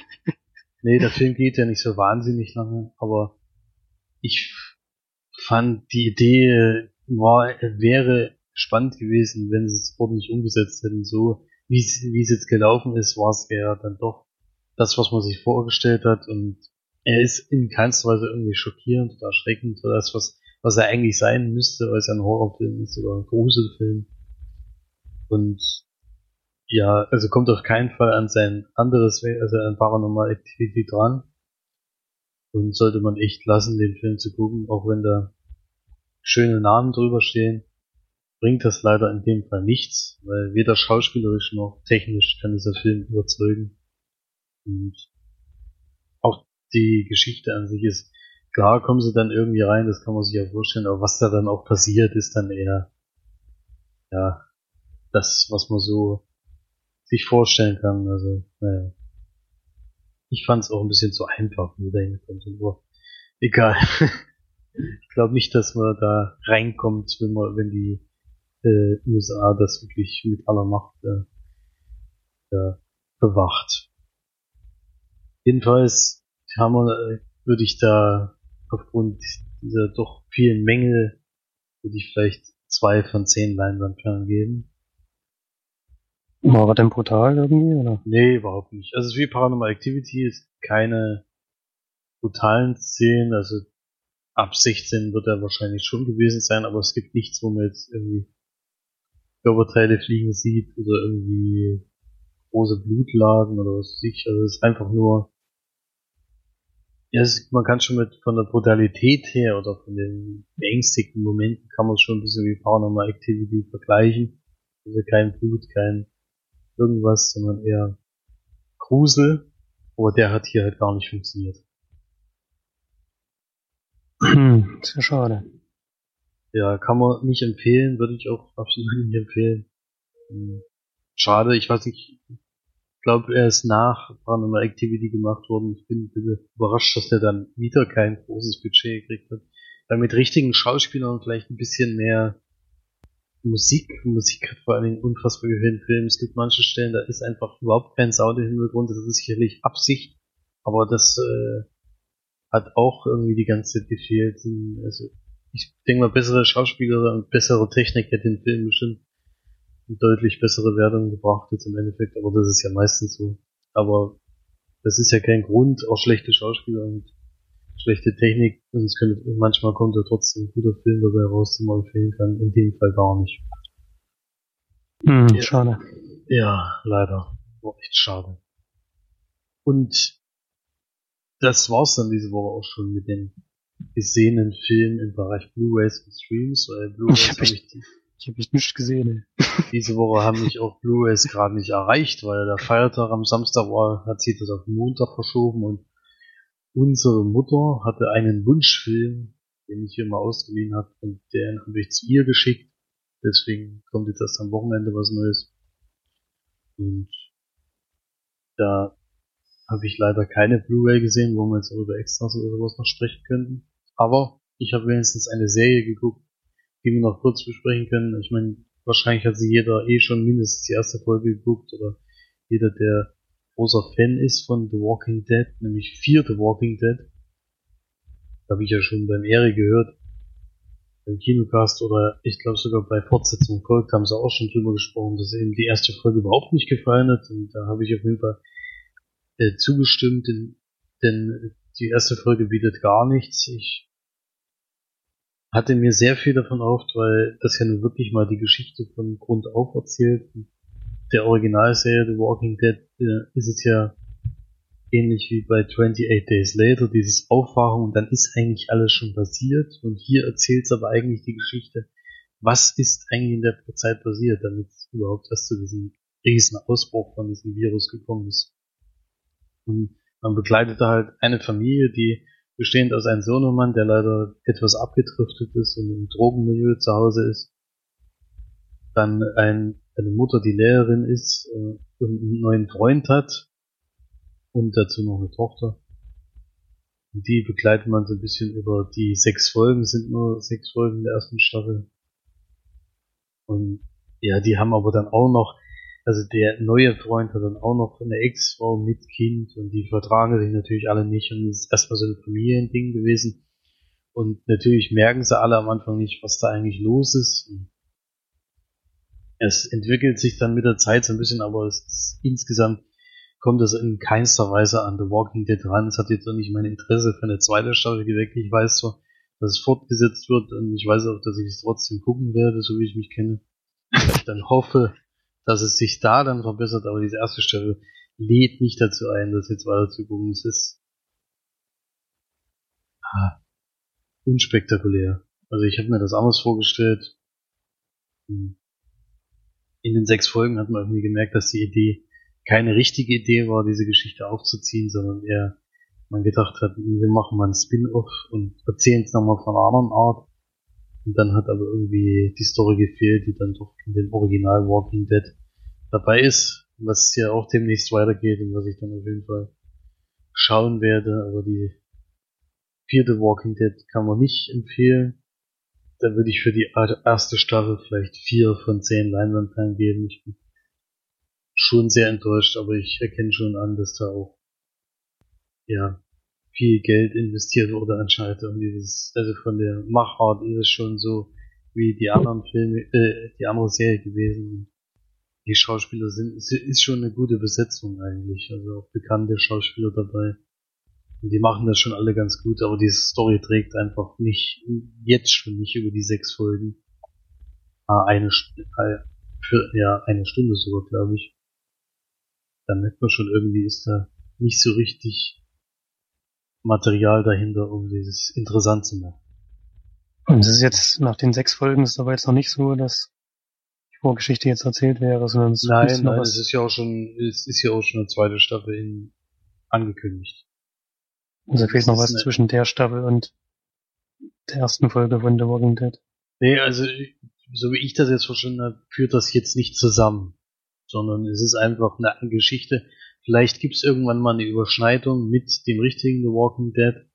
nee, der Film geht ja nicht so wahnsinnig lange, aber ich fand die Idee war, wäre spannend gewesen, wenn sie es ordentlich umgesetzt hätten. So wie es, jetzt gelaufen ist, war es ja dann doch das, was man sich vorgestellt hat und er ist in keinster Weise irgendwie schockierend oder erschreckend oder das, was, was er eigentlich sein müsste, weil es ja ein Horrorfilm ist oder ein Gruselfilm. Und ja, also kommt auf keinen Fall an sein anderes, also an Paranormal Activity dran. Und sollte man echt lassen, den Film zu gucken, auch wenn da schöne Namen drüber stehen, bringt das leider in dem Fall nichts, weil weder schauspielerisch noch technisch kann dieser Film überzeugen. Und auch die Geschichte an sich ist, klar kommen sie dann irgendwie rein, das kann man sich ja vorstellen, aber was da dann auch passiert, ist dann eher, ja, das, was man so sich vorstellen kann. Also, naja. Ich fand es auch ein bisschen zu einfach, wie da hinkommt. Egal. *laughs* ich glaube nicht, dass man da reinkommt, wenn man, wenn die äh, USA das wirklich mit aller Macht äh, äh, bewacht. Jedenfalls haben wir, äh, würde ich da aufgrund dieser doch vielen Mängel würde ich vielleicht zwei von zehn Leinwandperlen geben.
War er denn brutal irgendwie, oder?
Nee, überhaupt nicht. Also es ist wie Paranormal Activity, ist keine brutalen Szenen, also ab 16 wird er wahrscheinlich schon gewesen sein, aber es gibt nichts, wo man jetzt irgendwie Körperteile fliegen sieht oder irgendwie große Blutlagen oder was weiß ich. Also es ist einfach nur ja, es, man kann schon mit von der Brutalität her oder von den beängstigten Momenten kann man es schon ein bisschen wie Paranormal Activity vergleichen. Also kein Blut, kein irgendwas, sondern eher Grusel. Aber der hat hier halt gar nicht funktioniert.
Hm, sehr schade.
Ja, kann man nicht empfehlen, würde ich auch absolut nicht empfehlen. Hm, schade, ich weiß nicht, ich glaube, er ist nach Paranormal Activity gemacht worden. Ich bin überrascht, dass er dann wieder kein großes Budget gekriegt hat. Weil mit richtigen Schauspielern vielleicht ein bisschen mehr Musik. Musik hat vor allen Dingen unfassbar gehört im Film. Es gibt manche Stellen, da ist einfach überhaupt kein Sound im Hintergrund. Das ist sicherlich Absicht. Aber das äh, hat auch irgendwie die ganze Zeit gefehlt. Also ich denke mal, bessere Schauspieler und bessere Technik hätte den Film bestimmt eine deutlich bessere Wertung gebracht jetzt im Endeffekt, aber das ist ja meistens so. Aber das ist ja kein Grund, auch schlechte Schauspieler und schlechte Technik und es könnte, manchmal kommt ja trotzdem ein guter Film dabei raus, den man empfehlen kann, in dem Fall gar nicht.
Hm, ja. Schade.
Ja, leider. War echt schade. Und das war's dann diese Woche auch schon mit den gesehenen Filmen im Bereich Blu-rays und Streams, weil Blu-rays
habe ich, die ich habe echt nichts gesehen.
Ey. *laughs* Diese Woche haben mich auch Blu-rays gerade nicht erreicht, weil der Feiertag am Samstag war, hat sich das auf Montag verschoben und unsere Mutter hatte einen Wunschfilm, den ich hier mal ausgeliehen habe und den habe ich zu ihr geschickt. Deswegen kommt jetzt erst am Wochenende was Neues. Und da habe ich leider keine Blu-ray gesehen, wo wir jetzt über Extras oder sowas noch sprechen könnten. Aber ich habe wenigstens eine Serie geguckt, die wir noch kurz besprechen können. Ich meine, wahrscheinlich hat sie jeder eh schon mindestens die erste Folge geguckt oder jeder, der großer Fan ist von The Walking Dead, nämlich vier The Walking Dead. Habe ich ja schon beim Eri gehört, beim Kinocast oder ich glaube sogar bei Fortsetzung folgt, haben sie auch schon drüber gesprochen, dass eben die erste Folge überhaupt nicht gefallen hat und da habe ich auf jeden Fall äh, zugestimmt, denn, denn die erste Folge bietet gar nichts. Ich hatte mir sehr viel davon erhofft, weil das ja nun wirklich mal die Geschichte von Grund auf erzählt. Der Originalserie The Walking Dead äh, ist es ja ähnlich wie bei 28 Days Later, dieses Aufwachen und dann ist eigentlich alles schon passiert und hier erzählt es aber eigentlich die Geschichte, was ist eigentlich in der Zeit passiert, damit überhaupt erst zu diesem riesen Ausbruch von diesem Virus gekommen ist. Und man begleitete halt eine Familie, die bestehend aus einem Sohnemann, der leider etwas abgedriftet ist und im Drogenmilieu zu Hause ist. Dann ein, eine Mutter, die Lehrerin ist äh, und einen neuen Freund hat und dazu noch eine Tochter. Und die begleitet man so ein bisschen über die sechs Folgen, sind nur sechs Folgen der ersten Staffel. Und ja, die haben aber dann auch noch also der neue Freund hat dann auch noch eine Ex-Frau mit Kind und die vertragen sich natürlich alle nicht und es ist erstmal so ein Familiending gewesen. Und natürlich merken sie alle am Anfang nicht, was da eigentlich los ist. Es entwickelt sich dann mit der Zeit so ein bisschen, aber es ist, insgesamt kommt das in keinster Weise an The Walking Dead ran. Es hat jetzt auch nicht mein Interesse für eine zweite Staffel geweckt. Ich weiß zwar, dass es fortgesetzt wird und ich weiß auch, dass ich es trotzdem gucken werde, so wie ich mich kenne. Ich dann hoffe, dass es sich da dann verbessert, aber diese erste Staffel lädt nicht dazu ein, das jetzt weiter zu gucken. Es ist ah, unspektakulär. Also ich habe mir das anders vorgestellt. Hm. In den sechs Folgen hat man irgendwie gemerkt, dass die Idee keine richtige Idee war, diese Geschichte aufzuziehen, sondern eher man gedacht hat, wir machen mal ein Spin-off und erzählen es nochmal von einer anderen Art. Und dann hat aber irgendwie die Story gefehlt, die dann doch in dem Original Walking Dead dabei ist, was ja auch demnächst weitergeht und was ich dann auf jeden Fall schauen werde. Aber die the Walking Dead kann man nicht empfehlen. Da würde ich für die erste Staffel vielleicht vier von zehn Leinwandperlen geben. Ich bin schon sehr enttäuscht, aber ich erkenne schon an, dass da auch ja viel Geld investiert wurde anscheinend um dieses, also von der Machart ist es schon so wie die anderen Filme, äh, die andere Serie gewesen. Die Schauspieler sind, ist schon eine gute Besetzung eigentlich, also auch bekannte Schauspieler dabei. Und die machen das schon alle ganz gut, aber diese Story trägt einfach nicht, jetzt schon nicht über die sechs Folgen. Ah, eine, äh, für, ja, eine Stunde sogar, glaube ich. Da merkt man schon, irgendwie ist da nicht so richtig Material dahinter, um dieses interessant zu machen.
Und es ist jetzt nach den sechs Folgen ist aber jetzt noch nicht so, dass die Vorgeschichte jetzt erzählt wäre, sondern es
nein,
ist
nein, es ist ja auch schon, es ist ja auch schon eine zweite Staffel in, angekündigt.
Also fehlt noch was zwischen der Staffel und der ersten Folge von The Walking Dead.
Nee, also so wie ich das jetzt verstanden habe, führt das jetzt nicht zusammen, sondern es ist einfach eine Geschichte. Vielleicht gibt es irgendwann mal eine Überschneidung mit dem richtigen The Walking Dead,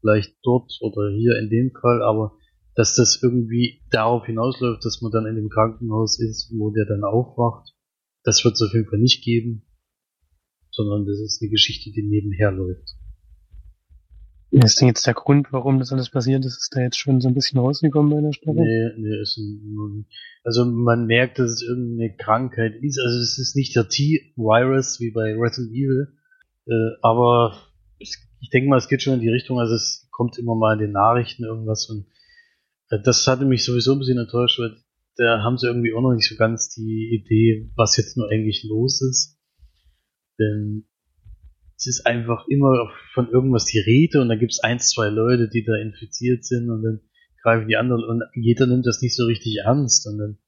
vielleicht dort oder hier in dem Fall, aber dass das irgendwie darauf hinausläuft, dass man dann in dem Krankenhaus ist, wo der dann aufwacht, das wird es auf jeden Fall nicht geben, sondern das ist eine Geschichte, die nebenher läuft.
Ist denn jetzt der Grund, warum das alles passiert ist, ist da jetzt schon so ein bisschen rausgekommen bei der Staffel?
Nee, nee, ist nun, also man merkt, dass es irgendeine Krankheit ist. Also es ist nicht der T-Virus wie bei Resident Evil, äh, aber es, ich denke mal, es geht schon in die Richtung, also es kommt immer mal in den Nachrichten irgendwas und äh, das hatte mich sowieso ein bisschen enttäuscht, weil da haben sie irgendwie auch noch nicht so ganz die Idee, was jetzt nur eigentlich los ist. Denn es ist einfach immer von irgendwas die Rede und dann gibt es ein, zwei Leute, die da infiziert sind und dann greifen die anderen und jeder nimmt das nicht so richtig ernst und dann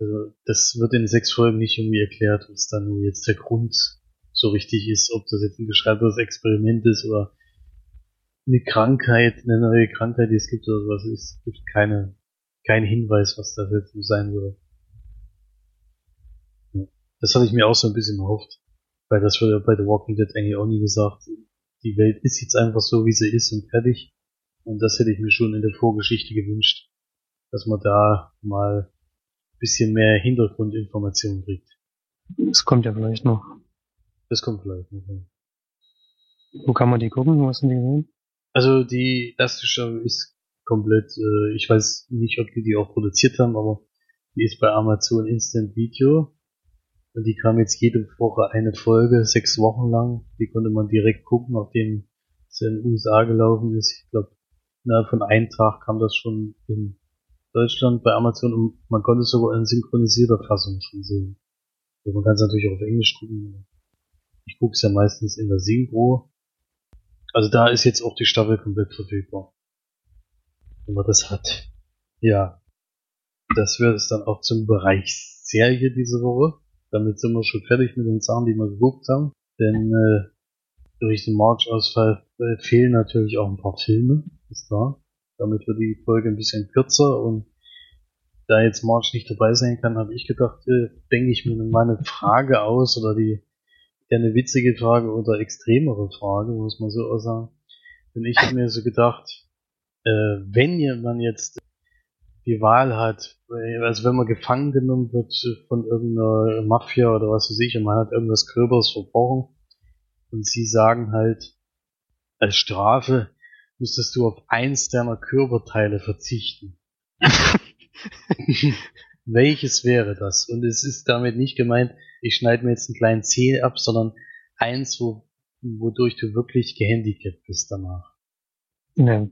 also das wird in sechs Folgen nicht irgendwie erklärt, was dann nur jetzt der Grund so richtig ist, ob das jetzt ein geschreibtes Experiment ist oder eine Krankheit, eine neue Krankheit, die es gibt oder sowas. Es gibt keine, keinen Hinweis, was das jetzt so sein würde. Das hatte ich mir auch so ein bisschen erhofft. Weil das wurde bei The Walking Dead eigentlich auch nie gesagt. Die Welt ist jetzt einfach so, wie sie ist und fertig. Und das hätte ich mir schon in der Vorgeschichte gewünscht. Dass man da mal ein bisschen mehr Hintergrundinformationen kriegt.
Das kommt ja vielleicht noch.
Das kommt vielleicht noch.
Wo kann man die gucken? Was sind die gesehen?
Also die erste Show ist komplett, äh, ich weiß nicht, ob die die auch produziert haben, aber die ist bei Amazon Instant Video und die kam jetzt jede Woche eine Folge, sechs Wochen lang. Die konnte man direkt gucken, nachdem es in den USA gelaufen ist. Ich glaube, innerhalb von einem Tag kam das schon in Deutschland bei Amazon und man konnte es sogar in synchronisierter Fassung schon sehen. Also man kann es natürlich auch auf Englisch gucken. Ich gucke es ja meistens in der Synchro. Also da ist jetzt auch die Staffel komplett verfügbar. Wenn man das hat. Ja. Das wird es dann auch zum Bereich Serie diese Woche. Damit sind wir schon fertig mit den Sachen, die wir geguckt haben. Denn äh, durch den March-Ausfall äh, fehlen natürlich auch ein paar Filme, ist klar. Damit wird die Folge ein bisschen kürzer und da jetzt March nicht dabei sein kann, habe ich gedacht, äh, denke ich mir mal eine Frage aus oder die ja eine witzige Frage oder extremere Frage, muss man so auch sagen. Denn ich habe mir so gedacht, äh, wenn man jetzt die Wahl hat, also wenn man gefangen genommen wird von irgendeiner Mafia oder was weiß ich, und man hat irgendwas Gröberes verbrochen und sie sagen halt, als Strafe müsstest du auf eins deiner Körperteile verzichten. *laughs* Welches wäre das? Und es ist damit nicht gemeint, ich schneide mir jetzt einen kleinen Zeh ab, sondern eins, wo, wodurch du wirklich gehandicapt bist danach.
Ja,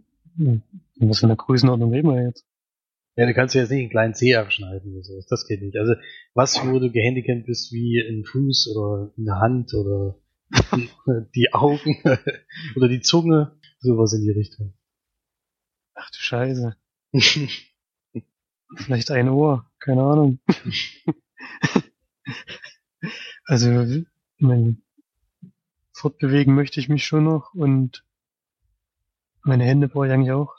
was für eine Größenordnung reden wir jetzt?
Ja, du kannst jetzt nicht einen kleinen Zeh abschneiden oder sowas. Das geht nicht. Also, was, wo du gehandicapt bist, wie ein Fuß oder eine Hand oder *laughs* die Augen *laughs* oder die Zunge, sowas in die Richtung.
Ach du Scheiße. *laughs* Vielleicht ein Ohr, keine Ahnung. also, mein, fortbewegen möchte ich mich schon noch und meine Hände brauche ich eigentlich auch.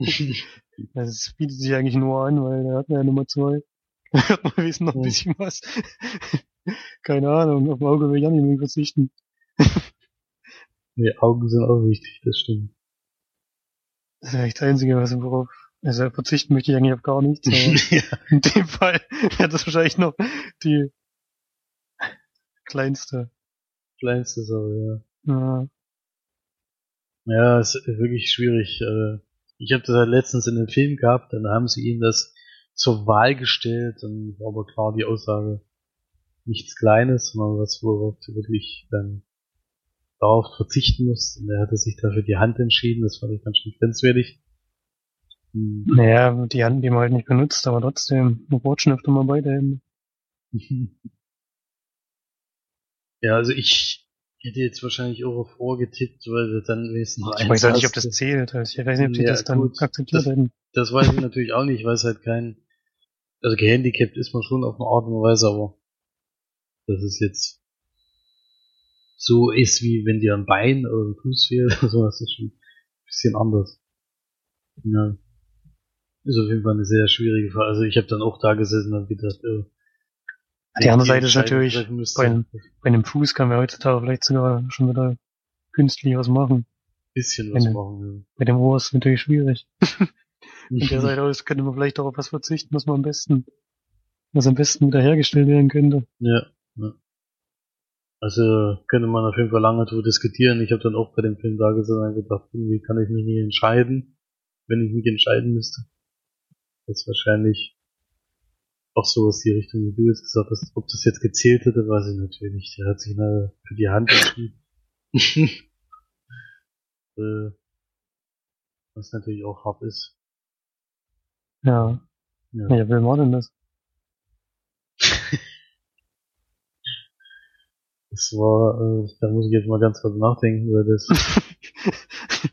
*laughs* Das bietet sich eigentlich nur an, weil da hat man ja Nummer zwei. *laughs* Da hat man wissen noch ein bisschen was. *laughs* Keine Ahnung, auf dem Auge will ich auch nicht mehr verzichten.
Nee, Augen sind auch wichtig, das stimmt.
Das ist echt das Einzige, was worauf, also verzichten möchte ich eigentlich auf gar nichts,
ja.
in dem Fall wäre das wahrscheinlich noch die kleinste.
Kleinste Sache, ja.
Ja.
Ja, ist wirklich schwierig. äh, Ich habe das halt letztens in einem Film gehabt, dann haben sie ihm das zur Wahl gestellt und war aber klar die Aussage nichts Kleines, sondern was, worauf du wirklich dann darauf verzichten musst. Und er hatte sich dafür die Hand entschieden, das fand ich ganz schön grenzwertig. Hm.
Naja, die hatten die man halt nicht benutzt, aber trotzdem, schon öfter mal beide Hände. *laughs*
Ja, also ich hätte jetzt wahrscheinlich auch auf Ohr getippt, weil wir dann wenigstens noch
Ich weiß auch nicht, ob das zählt. Also ich weiß nicht, ob die
Ja,
das dann
gut.
akzeptiert
Das-
hätten.
Das weiß ich natürlich auch nicht, weil es halt kein, also gehandicapt ist man schon auf eine Art und Weise, aber dass es jetzt so ist, wie wenn dir ein Bein oder ein Fuß fehlt oder so, das ist schon ein bisschen anders. Ja. Ist auf jeden Fall eine sehr schwierige Frage. Also ich habe dann auch da gesessen und hab gedacht, oh,
Die andere Seite ist natürlich bei einem- Bei einem Fuß kann man heutzutage vielleicht sogar schon wieder künstlich was machen.
bisschen was
eine-
machen.
Bei dem Ohr ist es natürlich schwierig. *laughs* Von
Ja.
der Seite aus könnte man vielleicht auch auf was verzichten, was man am besten, was am besten wiederhergestellt werden könnte.
Ja, ja. Also könnte man auf jeden Fall lange drüber diskutieren. Ich habe dann auch bei dem Film da gesessen und gedacht, irgendwie kann ich mich nie entscheiden, wenn ich mich entscheiden müsste. Das ist wahrscheinlich auch sowas die Richtung, wie du jetzt gesagt hast. Ob das jetzt gezählt hätte, weiß ich natürlich nicht. Der hat sich na- für die Hand entschieden. *laughs* äh, was natürlich auch hart ist.
Ja.
Ja.
Ja, wer war denn das?
Das war, äh, da muss ich jetzt mal ganz kurz nachdenken, weil das *laughs*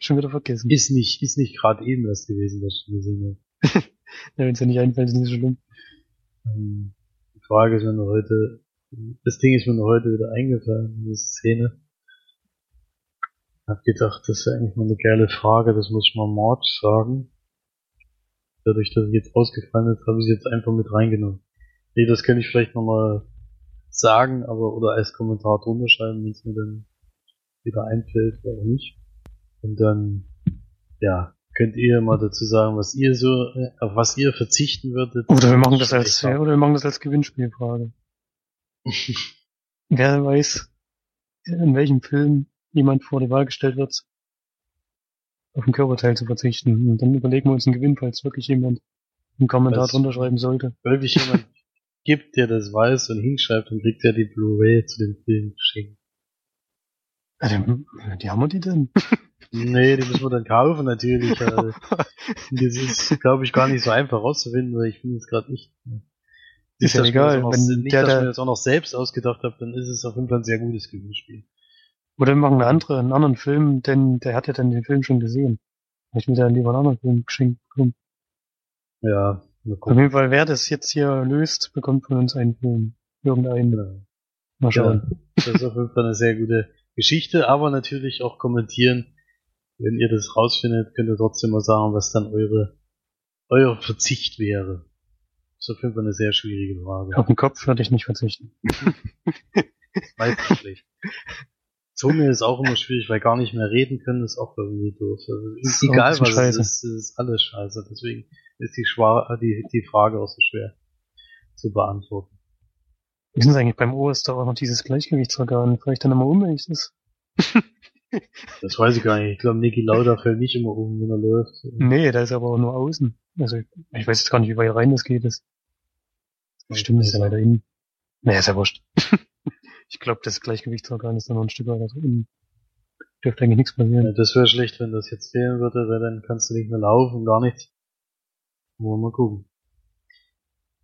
schon wieder vergessen.
ist nicht, ist nicht gerade eben das gewesen, was ich gesehen habe. *laughs*
Ja, wenn es ja nicht einfällt, ist nicht so schlimm.
Ähm, Die Frage ist mir nur heute, das Ding ist mir nur heute wieder eingefallen, diese Szene. Hab gedacht, das ist eigentlich mal eine geile Frage, das muss ich mal Marge sagen. Dadurch, dass ich jetzt ausgefallen ist, habe ich es jetzt einfach mit reingenommen. Nee, das könnte ich vielleicht nochmal sagen, aber oder als Kommentar drunter schreiben, wenn es mir dann wieder einfällt, oder nicht. Und dann, ja, könnt ihr mal dazu sagen, was ihr so, äh, auf was ihr verzichten würdet.
Oder wir machen das als, ja, oder wir machen das als Gewinnspielfrage. *laughs* Wer weiß, in welchem Film jemand vor die Wahl gestellt wird, auf ein Körperteil zu verzichten. Und dann überlegen wir uns einen Gewinn, falls wirklich jemand einen Kommentar
Was?
drunter schreiben sollte.
wirklich jemand *laughs* gibt, der das weiß und hinschreibt, dann kriegt er die Blu-ray zu dem Film geschenkt.
Die haben wir die denn? *laughs*
Nee, die müssen wir dann kaufen natürlich. *laughs* Also, das ist, glaube ich, gar nicht so einfach rauszufinden, weil ich finde es gerade nicht.
Ist ja
dass ich mir
egal,
noch,
wenn
nicht,
der
dass ich mir das auch noch selbst ausgedacht habe, dann ist es auf jeden Fall ein sehr gutes Gewinnspiel.
Oder wir machen eine andere, einen anderen Film, denn der hat ja dann den Film schon gesehen. Ich will dann lieber einen anderen Film geschenkt bekommen.
Ja,
Auf jeden Fall, wer das jetzt hier löst, bekommt von uns einen Film. Irgendeinen.
Ja.
Mal schauen.
Ja, das ist auf jeden Fall eine sehr gute Geschichte, aber natürlich auch kommentieren. Wenn ihr das rausfindet, könnt ihr trotzdem mal sagen, was dann eure, euer Verzicht wäre. Das ist auf jeden Fall eine sehr schwierige Frage.
Auf den Kopf würde ich nicht verzichten. *laughs*
Meistens schlecht. Zunge ist auch immer schwierig, weil gar nicht mehr reden können, ist auch irgendwie doof. Also, egal was
scheiße.
es ist, es ist alles scheiße. Deswegen ist die, Schwa die, die Frage auch so schwer zu beantworten.
Wie ist es eigentlich beim Ohr ist da auch noch dieses Gleichgewichtsorgan, vielleicht dann immer unmächtig ist? *laughs*
Das weiß ich gar nicht. Ich glaube, Niki Lauda fällt nicht immer um, wenn er läuft.
Nee, da ist aber auch nur außen. Also, ich weiß jetzt gar nicht, wie weit rein das geht. Das Stimmt, das ist ja leider innen. Naja, ist ja wurscht. *laughs* ich glaube, das Gleichgewichtsorgan ist dann noch ein Stück weiter so innen. Dürfte eigentlich nichts
Ja,
passieren.
das wäre schlecht, wenn das jetzt fehlen würde, weil dann kannst du nicht mehr laufen, gar nichts. Wollen wir mal gucken.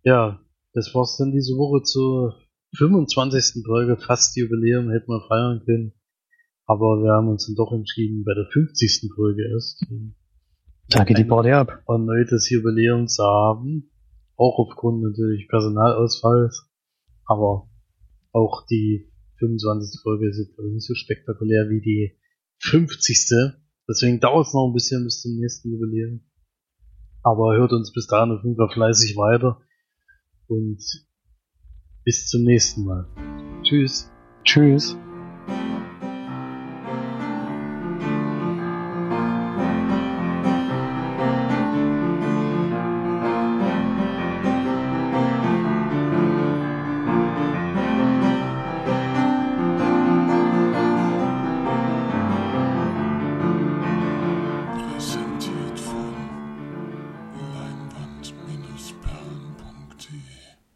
Ja, das war's dann diese Woche zur 25. Folge, fast Jubiläum, hätten wir feiern können. Aber wir haben uns dann doch entschieden, bei der 50. Folge erst
Da geht die Party ab.
erneutes Jubiläum zu haben. Auch aufgrund natürlich Personalausfalls. Aber auch die 25. Folge ist jetzt nicht so spektakulär wie die 50. Deswegen dauert es noch ein bisschen bis zum nächsten Jubiläum. Aber hört uns bis dahin auf jeden Fall fleißig weiter. Und bis zum nächsten Mal. Tschüss.
Tschüss.